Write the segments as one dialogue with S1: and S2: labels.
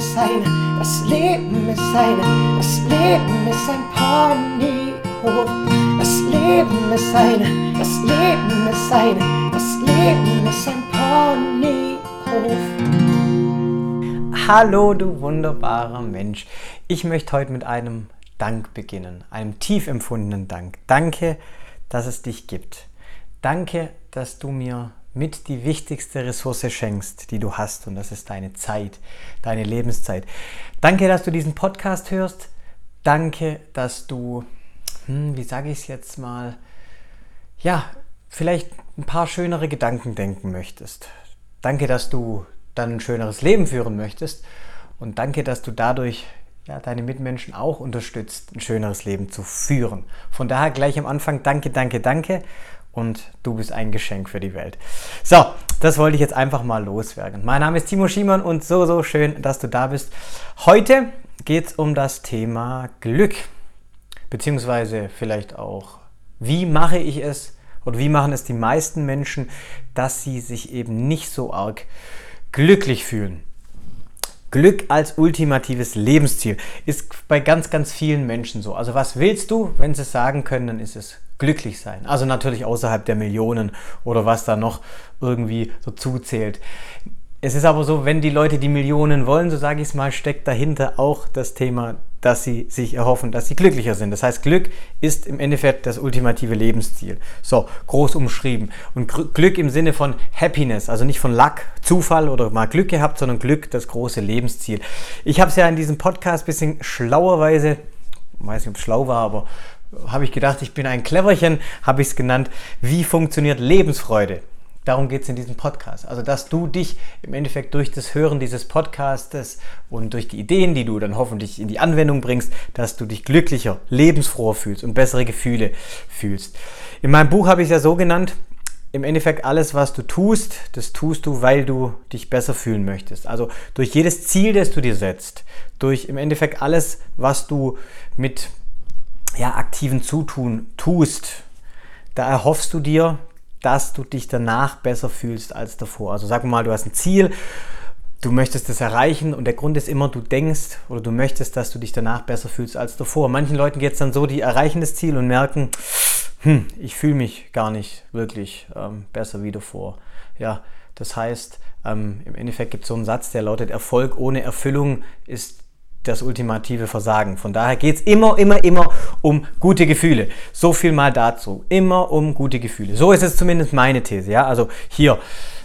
S1: ist eine, das Leben ist eine, das Leben ist ein Ponyhof. Das Leben ist eine, das Leben ist eine, das Leben ist ein Ponyhof.
S2: Hallo, du wunderbarer Mensch. Ich möchte heute mit einem Dank beginnen, einem tief empfundenen Dank. Danke, dass es dich gibt. Danke, dass du mir mit die wichtigste Ressource schenkst, die du hast. Und das ist deine Zeit, deine Lebenszeit. Danke, dass du diesen Podcast hörst. Danke, dass du, hm, wie sage ich es jetzt mal, ja, vielleicht ein paar schönere Gedanken denken möchtest. Danke, dass du dann ein schöneres Leben führen möchtest. Und danke, dass du dadurch ja, deine Mitmenschen auch unterstützt, ein schöneres Leben zu führen. Von daher gleich am Anfang danke, danke, danke und du bist ein Geschenk für die Welt. So, das wollte ich jetzt einfach mal loswerden. Mein Name ist Timo Schiemann und so, so schön, dass du da bist. Heute geht es um das Thema Glück, beziehungsweise vielleicht auch, wie mache ich es oder wie machen es die meisten Menschen, dass sie sich eben nicht so arg glücklich fühlen. Glück als ultimatives Lebensziel ist bei ganz, ganz vielen Menschen so. Also was willst du? Wenn sie es sagen können, dann ist es glücklich sein. Also natürlich außerhalb der Millionen oder was da noch irgendwie dazu zählt. Es ist aber so, wenn die Leute die Millionen wollen, so sage ich es mal, steckt dahinter auch das Thema, dass sie sich erhoffen, dass sie glücklicher sind. Das heißt, Glück ist im Endeffekt das ultimative Lebensziel. So, groß umschrieben. Und Glück im Sinne von Happiness, also nicht von Luck, Zufall oder mal Glück gehabt, sondern Glück, das große Lebensziel. Ich habe es ja in diesem Podcast ein bisschen schlauerweise, weiß nicht, ob es schlau war, aber habe ich gedacht, ich bin ein Cleverchen, habe ich es genannt. Wie funktioniert Lebensfreude? Darum geht es in diesem Podcast. Also, dass du dich im Endeffekt durch das Hören dieses Podcastes und durch die Ideen, die du dann hoffentlich in die Anwendung bringst, dass du dich glücklicher, lebensfroher fühlst und bessere Gefühle fühlst. In meinem Buch habe ich es ja so genannt, im Endeffekt alles, was du tust, das tust du, weil du dich besser fühlen möchtest. Also durch jedes Ziel, das du dir setzt, durch im Endeffekt alles, was du mit ja, aktiven Zutun tust, da erhoffst du dir, dass du dich danach besser fühlst als davor. Also sag mal, du hast ein Ziel, du möchtest es erreichen und der Grund ist immer, du denkst oder du möchtest, dass du dich danach besser fühlst als davor. Manchen Leuten geht es dann so, die erreichen das Ziel und merken, hm, ich fühle mich gar nicht wirklich ähm, besser wie davor. Ja, das heißt, ähm, im Endeffekt gibt es so einen Satz, der lautet, Erfolg ohne Erfüllung ist das ultimative Versagen. Von daher geht es immer, immer, immer um gute Gefühle. So viel mal dazu. Immer um gute Gefühle. So ist es zumindest meine These. Ja? Also hier,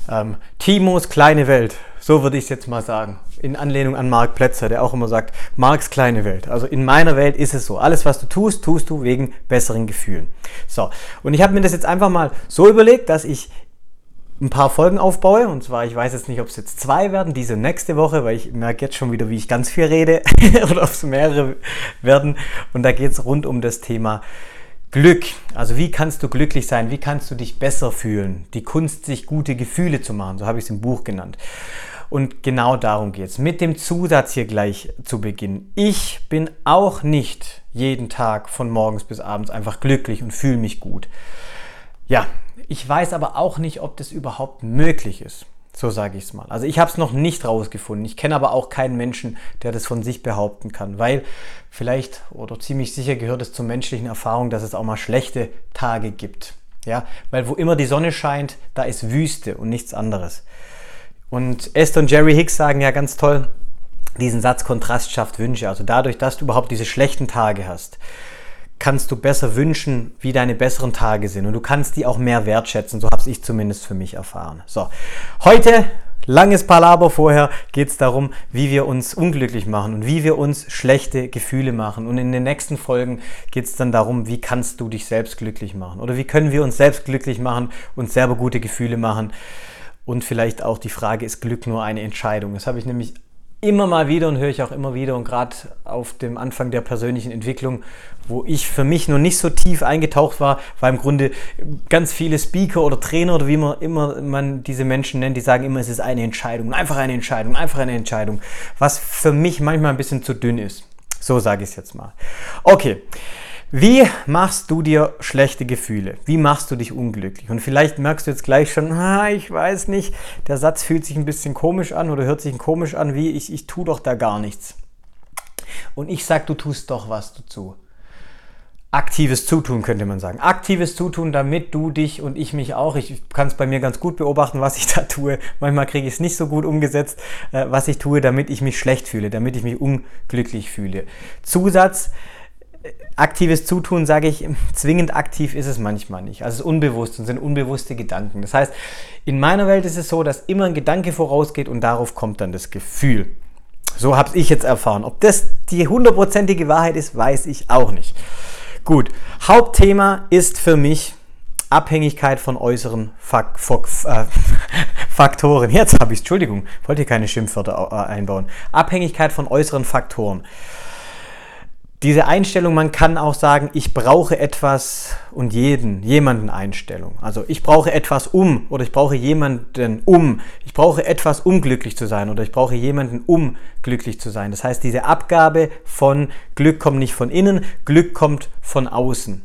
S2: ähm, Timos kleine Welt. So würde ich es jetzt mal sagen. In Anlehnung an Mark Plätzer, der auch immer sagt, Marks kleine Welt. Also in meiner Welt ist es so. Alles, was du tust, tust du wegen besseren Gefühlen. So, und ich habe mir das jetzt einfach mal so überlegt, dass ich ein paar Folgen aufbaue. Und zwar, ich weiß jetzt nicht, ob es jetzt zwei werden, diese nächste Woche, weil ich merke jetzt schon wieder, wie ich ganz viel rede oder ob es mehrere werden. Und da geht es rund um das Thema Glück. Also wie kannst du glücklich sein? Wie kannst du dich besser fühlen? Die Kunst, sich gute Gefühle zu machen. So habe ich es im Buch genannt. Und genau darum geht es. Mit dem Zusatz hier gleich zu Beginn. Ich bin auch nicht jeden Tag von morgens bis abends einfach glücklich und fühle mich gut. Ja, ich weiß aber auch nicht, ob das überhaupt möglich ist. So sage ich es mal. Also ich habe es noch nicht rausgefunden. Ich kenne aber auch keinen Menschen, der das von sich behaupten kann, weil vielleicht oder ziemlich sicher gehört es zur menschlichen Erfahrung, dass es auch mal schlechte Tage gibt. Ja, weil wo immer die Sonne scheint, da ist Wüste und nichts anderes. Und Esther und Jerry Hicks sagen ja ganz toll diesen Satz Kontrast schafft Wünsche. Also dadurch, dass du überhaupt diese schlechten Tage hast, kannst du besser wünschen, wie deine besseren Tage sind. Und du kannst die auch mehr wertschätzen. So habe ich zumindest für mich erfahren. So, heute, langes Palaber vorher, geht es darum, wie wir uns unglücklich machen und wie wir uns schlechte Gefühle machen. Und in den nächsten Folgen geht es dann darum, wie kannst du dich selbst glücklich machen. Oder wie können wir uns selbst glücklich machen und selber gute Gefühle machen. Und vielleicht auch die Frage, ist Glück nur eine Entscheidung? Das habe ich nämlich immer mal wieder und höre ich auch immer wieder und gerade auf dem Anfang der persönlichen Entwicklung, wo ich für mich noch nicht so tief eingetaucht war, weil im Grunde ganz viele Speaker oder Trainer oder wie man immer man diese Menschen nennt, die sagen immer, es ist eine Entscheidung, einfach eine Entscheidung, einfach eine Entscheidung, was für mich manchmal ein bisschen zu dünn ist. So sage ich es jetzt mal. Okay. Wie machst du dir schlechte Gefühle? Wie machst du dich unglücklich? Und vielleicht merkst du jetzt gleich schon, ah, ich weiß nicht, der Satz fühlt sich ein bisschen komisch an oder hört sich komisch an, wie ich, ich tue doch da gar nichts. Und ich sag, du tust doch was dazu aktives Zutun, könnte man sagen. Aktives Zutun, damit du dich und ich mich auch, ich kann es bei mir ganz gut beobachten, was ich da tue. Manchmal kriege ich es nicht so gut umgesetzt, äh, was ich tue, damit ich mich schlecht fühle, damit ich mich unglücklich fühle. Zusatz, aktives Zutun, sage ich, zwingend aktiv ist es manchmal nicht. Also es ist unbewusst und sind unbewusste Gedanken. Das heißt, in meiner Welt ist es so, dass immer ein Gedanke vorausgeht und darauf kommt dann das Gefühl. So habe ich jetzt erfahren. Ob das die hundertprozentige Wahrheit ist, weiß ich auch nicht. Gut, Hauptthema ist für mich Abhängigkeit von äußeren Fak Fak äh, Faktoren. Jetzt habe ich Entschuldigung, wollte keine Schimpfwörter äh, einbauen. Abhängigkeit von äußeren Faktoren diese Einstellung, man kann auch sagen, ich brauche etwas und jeden, jemanden Einstellung. Also ich brauche etwas um oder ich brauche jemanden um. Ich brauche etwas, um glücklich zu sein oder ich brauche jemanden, um glücklich zu sein. Das heißt, diese Abgabe von Glück kommt nicht von innen, Glück kommt von außen.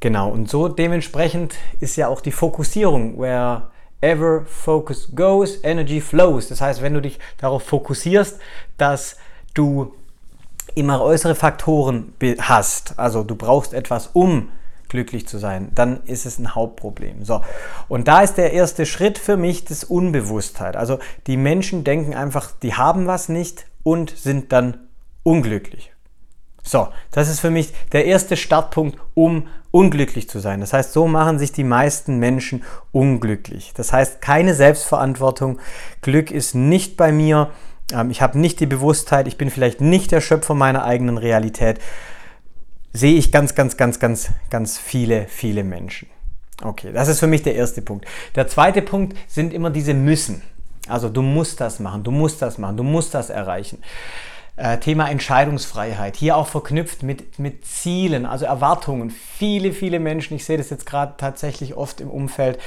S2: Genau, und so dementsprechend ist ja auch die Fokussierung, wherever focus goes, energy flows. Das heißt, wenn du dich darauf fokussierst, dass du immer äußere Faktoren hast, also du brauchst etwas, um glücklich zu sein, dann ist es ein Hauptproblem. So. Und da ist der erste Schritt für mich das Unbewusstheit. Also die Menschen denken einfach, die haben was nicht und sind dann unglücklich. So, das ist für mich der erste Startpunkt, um unglücklich zu sein. Das heißt, so machen sich die meisten Menschen unglücklich. Das heißt, keine Selbstverantwortung. Glück ist nicht bei mir ich habe nicht die Bewusstheit, ich bin vielleicht nicht der Schöpfer meiner eigenen Realität, sehe ich ganz, ganz, ganz, ganz, ganz viele, viele Menschen. Okay, das ist für mich der erste Punkt. Der zweite Punkt sind immer diese Müssen. Also du musst das machen, du musst das machen, du musst das erreichen. Äh, Thema Entscheidungsfreiheit, hier auch verknüpft mit, mit Zielen, also Erwartungen. Viele, viele Menschen, ich sehe das jetzt gerade tatsächlich oft im Umfeld,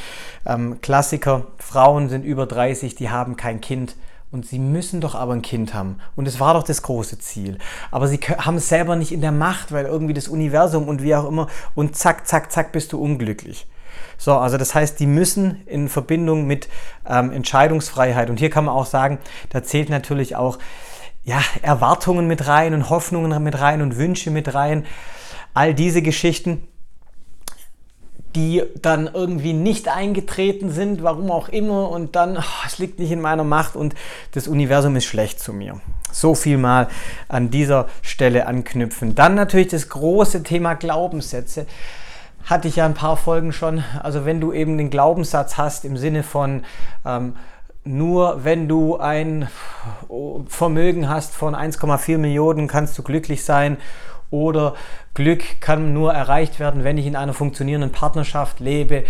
S2: ähm, Klassiker, Frauen sind über 30, die haben kein Kind und sie müssen doch aber ein Kind haben. Und es war doch das große Ziel. Aber sie haben es selber nicht in der Macht, weil irgendwie das Universum und wie auch immer. Und zack, zack, zack, bist du unglücklich. So, also das heißt, die müssen in Verbindung mit ähm, Entscheidungsfreiheit. Und hier kann man auch sagen, da zählt natürlich auch ja, Erwartungen mit rein und Hoffnungen mit rein und Wünsche mit rein. All diese Geschichten die dann irgendwie nicht eingetreten sind, warum auch immer, und dann, oh, es liegt nicht in meiner Macht und das Universum ist schlecht zu mir. So viel mal an dieser Stelle anknüpfen. Dann natürlich das große Thema Glaubenssätze. Hatte ich ja ein paar Folgen schon. Also wenn du eben den Glaubenssatz hast im Sinne von ähm, nur wenn du ein Vermögen hast von 1,4 Millionen, kannst du glücklich sein oder Glück kann nur erreicht werden, wenn ich in einer funktionierenden Partnerschaft lebe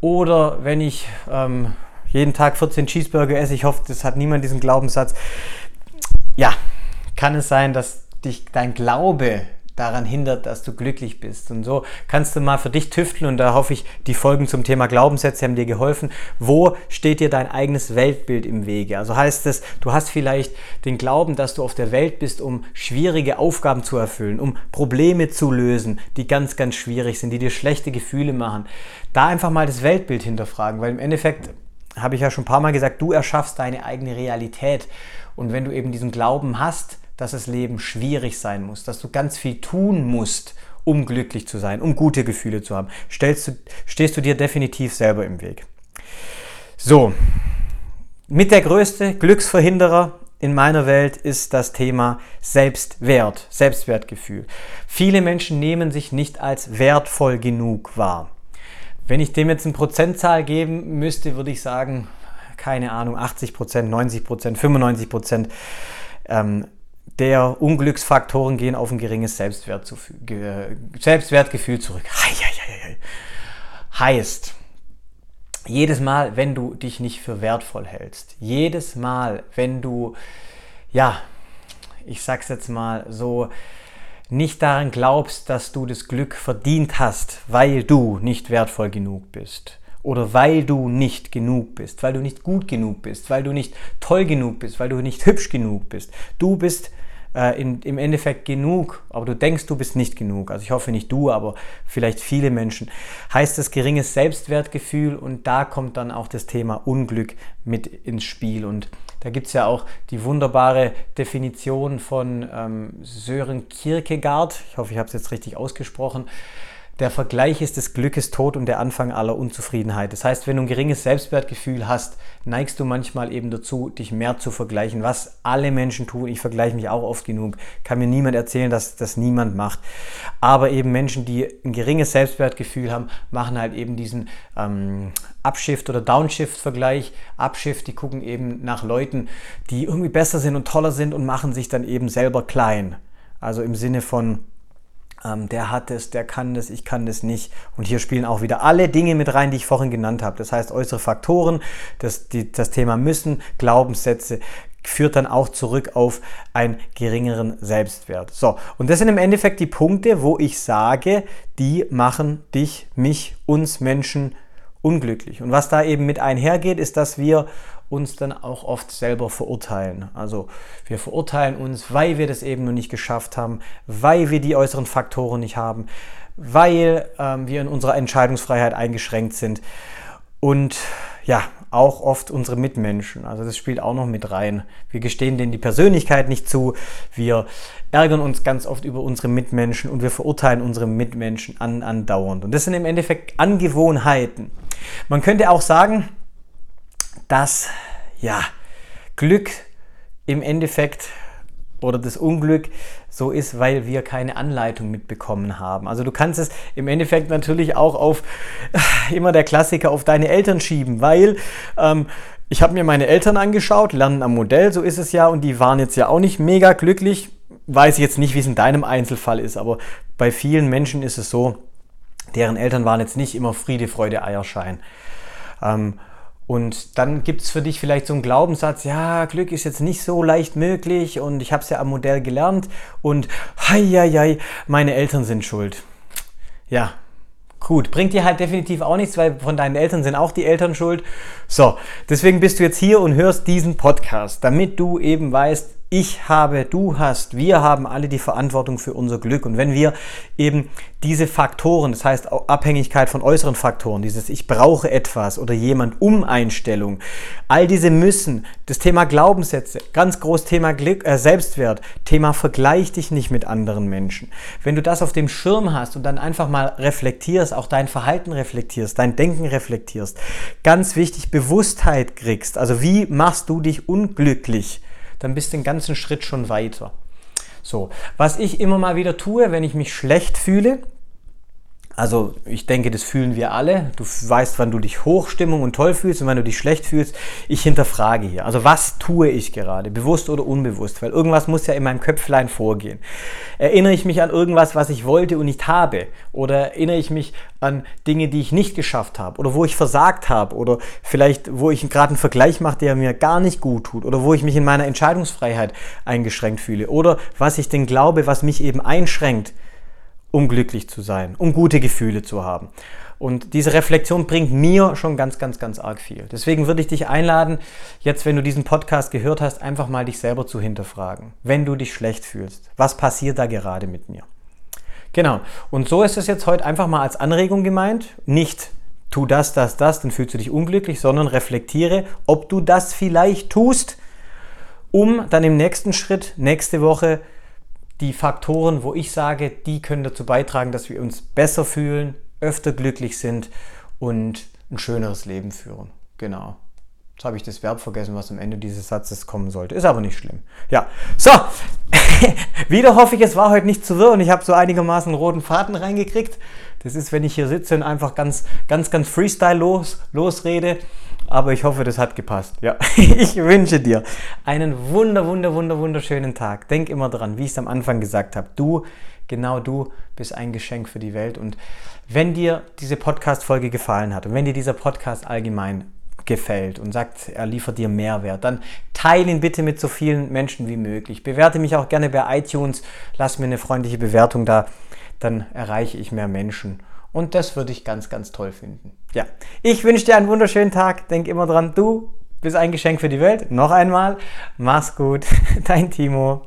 S2: oder wenn ich ähm, jeden Tag 14 Cheeseburger esse. Ich hoffe, das hat niemand diesen Glaubenssatz. Ja, kann es sein, dass dich dein Glaube daran hindert, dass du glücklich bist. Und so kannst du mal für dich tüfteln und da hoffe ich, die Folgen zum Thema Glaubenssätze haben dir geholfen. Wo steht dir dein eigenes Weltbild im Wege? Also heißt es, du hast vielleicht den Glauben, dass du auf der Welt bist, um schwierige Aufgaben zu erfüllen, um Probleme zu lösen, die ganz, ganz schwierig sind, die dir schlechte Gefühle machen. Da einfach mal das Weltbild hinterfragen, weil im Endeffekt habe ich ja schon ein paar Mal gesagt, du erschaffst deine eigene Realität. Und wenn du eben diesen Glauben hast, dass das Leben schwierig sein muss, dass du ganz viel tun musst, um glücklich zu sein, um gute Gefühle zu haben, stellst du, stehst du dir definitiv selber im Weg. So, mit der größte Glücksverhinderer in meiner Welt ist das Thema Selbstwert, Selbstwertgefühl. Viele Menschen nehmen sich nicht als wertvoll genug wahr. Wenn ich dem jetzt eine Prozentzahl geben müsste, würde ich sagen, keine Ahnung, 80 Prozent, 90 Prozent, 95 Prozent ähm, der Unglücksfaktoren gehen auf ein geringes Selbstwertgefühl zurück. Heißt, jedes Mal, wenn du dich nicht für wertvoll hältst, jedes Mal, wenn du, ja, ich sag's jetzt mal so, nicht daran glaubst, dass du das Glück verdient hast, weil du nicht wertvoll genug bist, oder weil du nicht genug bist, weil du nicht gut genug bist, weil du nicht toll genug bist, weil du nicht hübsch genug bist. Du bist äh, in, im Endeffekt genug, aber du denkst, du bist nicht genug. Also ich hoffe nicht du, aber vielleicht viele Menschen. Heißt das geringes Selbstwertgefühl und da kommt dann auch das Thema Unglück mit ins Spiel. Und da gibt es ja auch die wunderbare Definition von ähm, Sören Kierkegaard. Ich hoffe, ich habe es jetzt richtig ausgesprochen der Vergleich ist des Glückes Tod und der Anfang aller Unzufriedenheit. Das heißt, wenn du ein geringes Selbstwertgefühl hast, neigst du manchmal eben dazu, dich mehr zu vergleichen, was alle Menschen tun. Ich vergleiche mich auch oft genug. Kann mir niemand erzählen, dass das niemand macht. Aber eben Menschen, die ein geringes Selbstwertgefühl haben, machen halt eben diesen ähm, Upshift oder Downshift-Vergleich. Upshift, die gucken eben nach Leuten, die irgendwie besser sind und toller sind und machen sich dann eben selber klein. Also im Sinne von, ähm, der hat es, der kann das, ich kann das nicht. Und hier spielen auch wieder alle Dinge mit rein, die ich vorhin genannt habe. Das heißt, äußere Faktoren, das, die, das Thema müssen, Glaubenssätze, führt dann auch zurück auf einen geringeren Selbstwert. So, und das sind im Endeffekt die Punkte, wo ich sage, die machen dich, mich, uns Menschen unglücklich. Und was da eben mit einhergeht, ist, dass wir uns dann auch oft selber verurteilen. Also wir verurteilen uns, weil wir das eben noch nicht geschafft haben, weil wir die äußeren Faktoren nicht haben, weil ähm, wir in unserer Entscheidungsfreiheit eingeschränkt sind und ja, auch oft unsere Mitmenschen. Also das spielt auch noch mit rein. Wir gestehen denen die Persönlichkeit nicht zu, wir ärgern uns ganz oft über unsere Mitmenschen und wir verurteilen unsere Mitmenschen an, andauernd. Und das sind im Endeffekt Angewohnheiten. Man könnte auch sagen, dass ja, Glück im Endeffekt oder das Unglück so ist, weil wir keine Anleitung mitbekommen haben. Also du kannst es im Endeffekt natürlich auch auf immer der Klassiker auf deine Eltern schieben, weil ähm, ich habe mir meine Eltern angeschaut, lernen am Modell, so ist es ja, und die waren jetzt ja auch nicht mega glücklich. Weiß ich jetzt nicht, wie es in deinem Einzelfall ist, aber bei vielen Menschen ist es so, deren Eltern waren jetzt nicht immer Friede, Freude, Eierschein. Ähm, und dann gibt es für dich vielleicht so einen Glaubenssatz, ja, Glück ist jetzt nicht so leicht möglich und ich habe es ja am Modell gelernt und hei, hei, hei, meine Eltern sind schuld. Ja, gut, bringt dir halt definitiv auch nichts, weil von deinen Eltern sind auch die Eltern schuld. So, deswegen bist du jetzt hier und hörst diesen Podcast, damit du eben weißt, ich habe, du hast, wir haben alle die Verantwortung für unser Glück. Und wenn wir eben diese Faktoren, das heißt Abhängigkeit von äußeren Faktoren, dieses Ich brauche etwas oder jemand um Einstellung, all diese müssen, das Thema Glaubenssätze, ganz groß Thema Glück, äh, Selbstwert, Thema Vergleich dich nicht mit anderen Menschen. Wenn du das auf dem Schirm hast und dann einfach mal reflektierst, auch dein Verhalten reflektierst, dein Denken reflektierst, ganz wichtig, Bewusstheit kriegst. Also wie machst du dich unglücklich? Dann bist du den ganzen Schritt schon weiter. So, was ich immer mal wieder tue, wenn ich mich schlecht fühle, also ich denke, das fühlen wir alle. Du weißt, wann du dich Hochstimmung und toll fühlst und wann du dich schlecht fühlst. Ich hinterfrage hier. Also was tue ich gerade, bewusst oder unbewusst? Weil irgendwas muss ja in meinem Köpflein vorgehen. Erinnere ich mich an irgendwas, was ich wollte und nicht habe? Oder erinnere ich mich an Dinge, die ich nicht geschafft habe? Oder wo ich versagt habe? Oder vielleicht, wo ich gerade einen Vergleich mache, der mir gar nicht gut tut? Oder wo ich mich in meiner Entscheidungsfreiheit eingeschränkt fühle? Oder was ich denn glaube, was mich eben einschränkt? Um glücklich zu sein, um gute Gefühle zu haben. Und diese Reflexion bringt mir schon ganz, ganz, ganz arg viel. Deswegen würde ich dich einladen, jetzt, wenn du diesen Podcast gehört hast, einfach mal dich selber zu hinterfragen. Wenn du dich schlecht fühlst, was passiert da gerade mit mir? Genau. Und so ist es jetzt heute einfach mal als Anregung gemeint. Nicht tu das, das, das, dann fühlst du dich unglücklich, sondern reflektiere, ob du das vielleicht tust, um dann im nächsten Schritt, nächste Woche, die Faktoren, wo ich sage, die können dazu beitragen, dass wir uns besser fühlen, öfter glücklich sind und ein schöneres Leben führen. Genau. Jetzt habe ich das Verb vergessen, was am Ende dieses Satzes kommen sollte. Ist aber nicht schlimm. Ja, so. Wieder hoffe ich, es war heute nicht zu wirr und ich habe so einigermaßen roten Faden reingekriegt. Das ist, wenn ich hier sitze und einfach ganz, ganz, ganz Freestyle los, losrede. Aber ich hoffe, das hat gepasst. Ja, ich wünsche dir einen wunder, wunder, wunder, wunderschönen Tag. Denk immer dran, wie ich es am Anfang gesagt habe. Du, genau du, bist ein Geschenk für die Welt. Und wenn dir diese Podcast-Folge gefallen hat und wenn dir dieser Podcast allgemein gefällt und sagt, er liefert dir Mehrwert, dann teile ihn bitte mit so vielen Menschen wie möglich. Bewerte mich auch gerne bei iTunes, lass mir eine freundliche Bewertung da, dann erreiche ich mehr Menschen. Und das würde ich ganz, ganz toll finden. Ja, ich wünsche dir einen wunderschönen Tag. Denk immer dran, du bist ein Geschenk für die Welt. Noch einmal, mach's gut, dein Timo.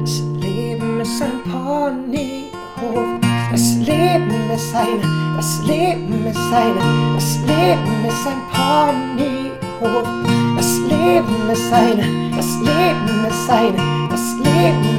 S1: Das Leben ist ein Ponyhof. Das Leben ist eine, das Leben ist eine, das Leben ist ein Ponyhof. Das Leben ist eine, das Leben ist eine, das Leben.